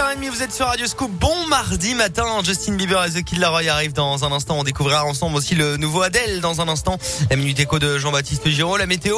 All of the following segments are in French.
6h30, vous êtes sur Radio Scoop. Bon mardi matin. Justin Bieber et The Kid Laroi arrivent dans un instant. On découvrira ensemble aussi le nouveau Adèle dans un instant. La minute écho de Jean-Baptiste Giraud, la météo.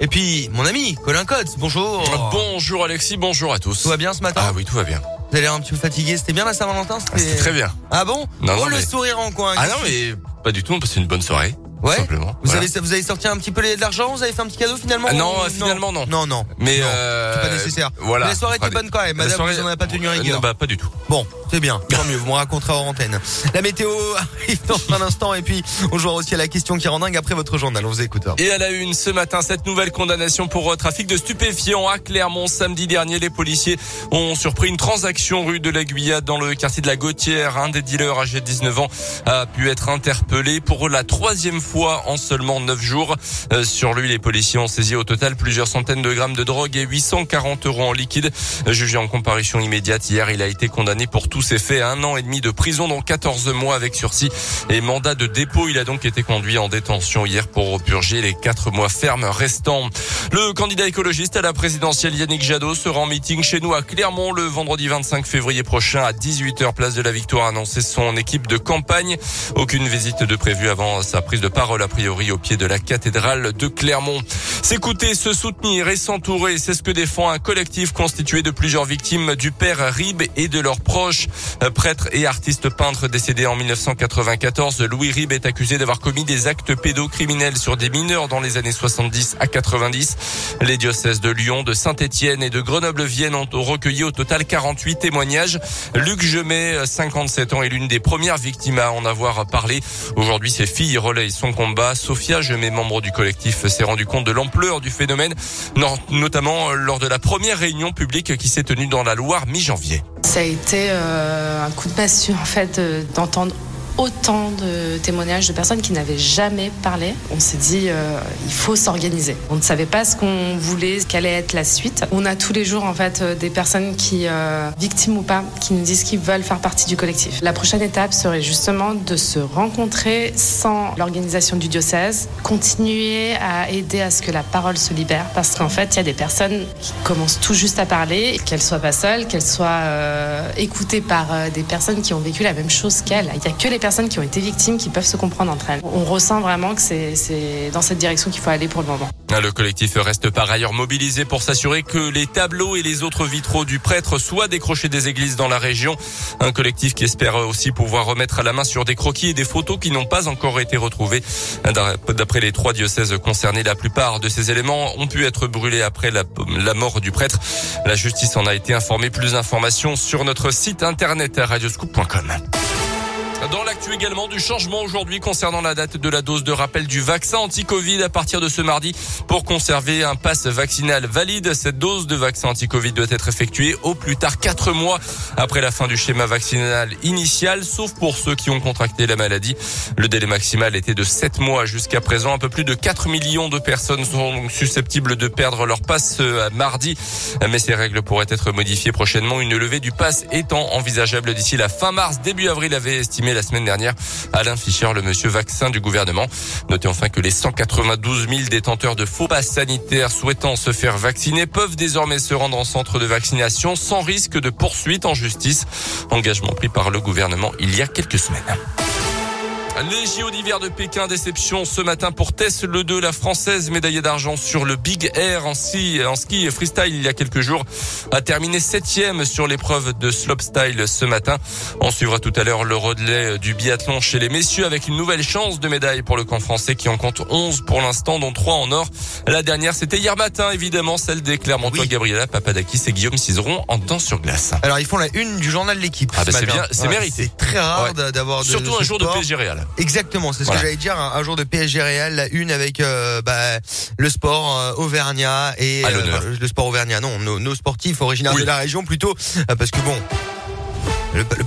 Et puis, mon ami, Colin Cotte. Bonjour. Bonjour Alexis, bonjour à tous. Tout va bien ce matin? Ah oui, tout va bien. Vous avez l'air un petit peu fatigué. C'était bien la Saint-Valentin? Ah, C'était très bien. Ah bon? Non, oh, non, le mais- sourire en coin. Ah non, mais pas du tout, on passe une bonne soirée. Ouais. Simplement. Vous Voilà. avez, vous avez sorti un petit peu de l'argent? Vous avez fait un petit cadeau finalement? Ah non, ou- euh, finalement, non. Non, non. Mais euh, C'est pas nécessaire. Voilà. Mais la soirée était bonne quand même. La Madame, soirée- vous en avez pas tenu rigueur. Non, bah pas du tout. Bon, c'est bien, tant mieux, vous me raconterez en antenne. La météo arrive dans un instant et puis on jouera aussi à la question qui rend dingue après votre journal, on vous écoute. Et à la une ce matin, cette nouvelle condamnation pour euh, trafic de stupéfiants à Clermont. Samedi dernier, les policiers ont surpris une transaction rue de la Guyade dans le quartier de la Gautière. Un des dealers âgé de 19 ans a pu être interpellé pour la troisième fois en seulement 9 jours. Euh, sur lui, les policiers ont saisi au total plusieurs centaines de grammes de drogue et 840 euros en liquide. Jugé en comparution immédiate hier, il a été condamné pour tous ces faits à un an et demi de prison, dont 14 mois avec sursis et mandat de dépôt. Il a donc été conduit en détention hier pour purger les quatre mois fermes restants. Le candidat écologiste à la présidentielle Yannick Jadot sera en meeting chez nous à Clermont le vendredi 25 février prochain à 18h place de la Victoire annoncé son équipe de campagne. Aucune visite de prévue avant sa prise de parole a priori au pied de la cathédrale de Clermont. S'écouter, se soutenir et s'entourer, c'est ce que défend un collectif constitué de plusieurs victimes du père Rib et de leurs proches. Euh, Prêtre et artiste peintre décédé en 1994, Louis Rib est accusé d'avoir commis des actes pédocriminels sur des mineurs dans les années 70 à 90. Les diocèses de Lyon, de Saint-Étienne et de Grenoble-Vienne ont recueilli au total 48 témoignages. Luc Gemet, 57 ans, est l'une des premières victimes à en avoir parlé. Aujourd'hui, ses filles relayent son combat. Sophia Gemet, membre du collectif, s'est rendu compte de l'ampleur du phénomène, notamment lors de la première réunion publique qui s'est tenue dans la Loire mi-janvier. Ça a été euh, un coup de massue en fait euh, d'entendre autant de témoignages de personnes qui n'avaient jamais parlé. On s'est dit euh, il faut s'organiser. On ne savait pas ce qu'on voulait, quelle allait être la suite. On a tous les jours en fait euh, des personnes qui euh, victimes ou pas qui nous disent qu'ils veulent faire partie du collectif. La prochaine étape serait justement de se rencontrer sans l'organisation du diocèse, continuer à aider à ce que la parole se libère parce qu'en fait il y a des personnes qui commencent tout juste à parler, qu'elles soient pas seules, qu'elles soient écoutées par des personnes qui ont vécu la même chose qu'elles. Il y a que les qui ont été victimes qui peuvent se comprendre entre elles. On ressent vraiment que c'est dans cette direction qu'il faut aller pour le moment. Le collectif reste par ailleurs mobilisé pour s'assurer que les tableaux et les autres vitraux du prêtre soient décrochés des églises dans la région. Un collectif qui espère aussi pouvoir remettre à la main sur des croquis et des photos qui n'ont pas encore été retrouvés. D'après les trois diocèses concernés, la plupart de ces éléments ont pu être brûlés après la, la mort du prêtre. La justice en a été informée. Plus d'informations sur notre site internet radioscoop.com. Dans l'actu également du changement aujourd'hui concernant la date de la dose de rappel du vaccin anti-Covid à partir de ce mardi pour conserver un pass vaccinal valide. Cette dose de vaccin anti-Covid doit être effectuée au plus tard quatre mois après la fin du schéma vaccinal initial, sauf pour ceux qui ont contracté la maladie. Le délai maximal était de 7 mois jusqu'à présent. Un peu plus de 4 millions de personnes sont susceptibles de perdre leur passe euh, mardi. Mais ces règles pourraient être modifiées prochainement. Une levée du pass étant envisageable d'ici la fin mars. Début avril avait estimé la semaine dernière Alain Fischer, le monsieur vaccin du gouvernement. Notez enfin que les 192 000 détenteurs de faux passes sanitaires souhaitant se faire vacciner peuvent désormais se rendre en centre de vaccination sans risque de poursuite en justice. Engagement pris par le gouvernement il y a quelques semaines. Les JO d'hiver de Pékin, déception ce matin pour Tess Le 2, la française médaillée d'argent sur le Big Air en ski, en ski freestyle il y a quelques jours, a terminé septième sur l'épreuve de slopestyle ce matin. On suivra tout à l'heure le relais du biathlon chez les messieurs avec une nouvelle chance de médaille pour le camp français qui en compte 11 pour l'instant, dont 3 en or. La dernière, c'était hier matin, évidemment, celle des Clermontois Oui. Gabriela Papadakis et Guillaume Cizeron en danse sur glace. Alors ils font la une du journal de l'équipe. Ah, bah, ce c'est bien, c'est mérité. C'est très rare Ouais. d'avoir Surtout de un jour de. PSG Real. Exactement, c'est ce Voilà. que j'allais dire. Un, un jour de PSG Real, la une avec euh, bah, le sport euh, auvergnat et enfin, le sport auvergnat. Non, nos, nos sportifs originaires Oui. de la région plutôt, euh, parce que bon, le, le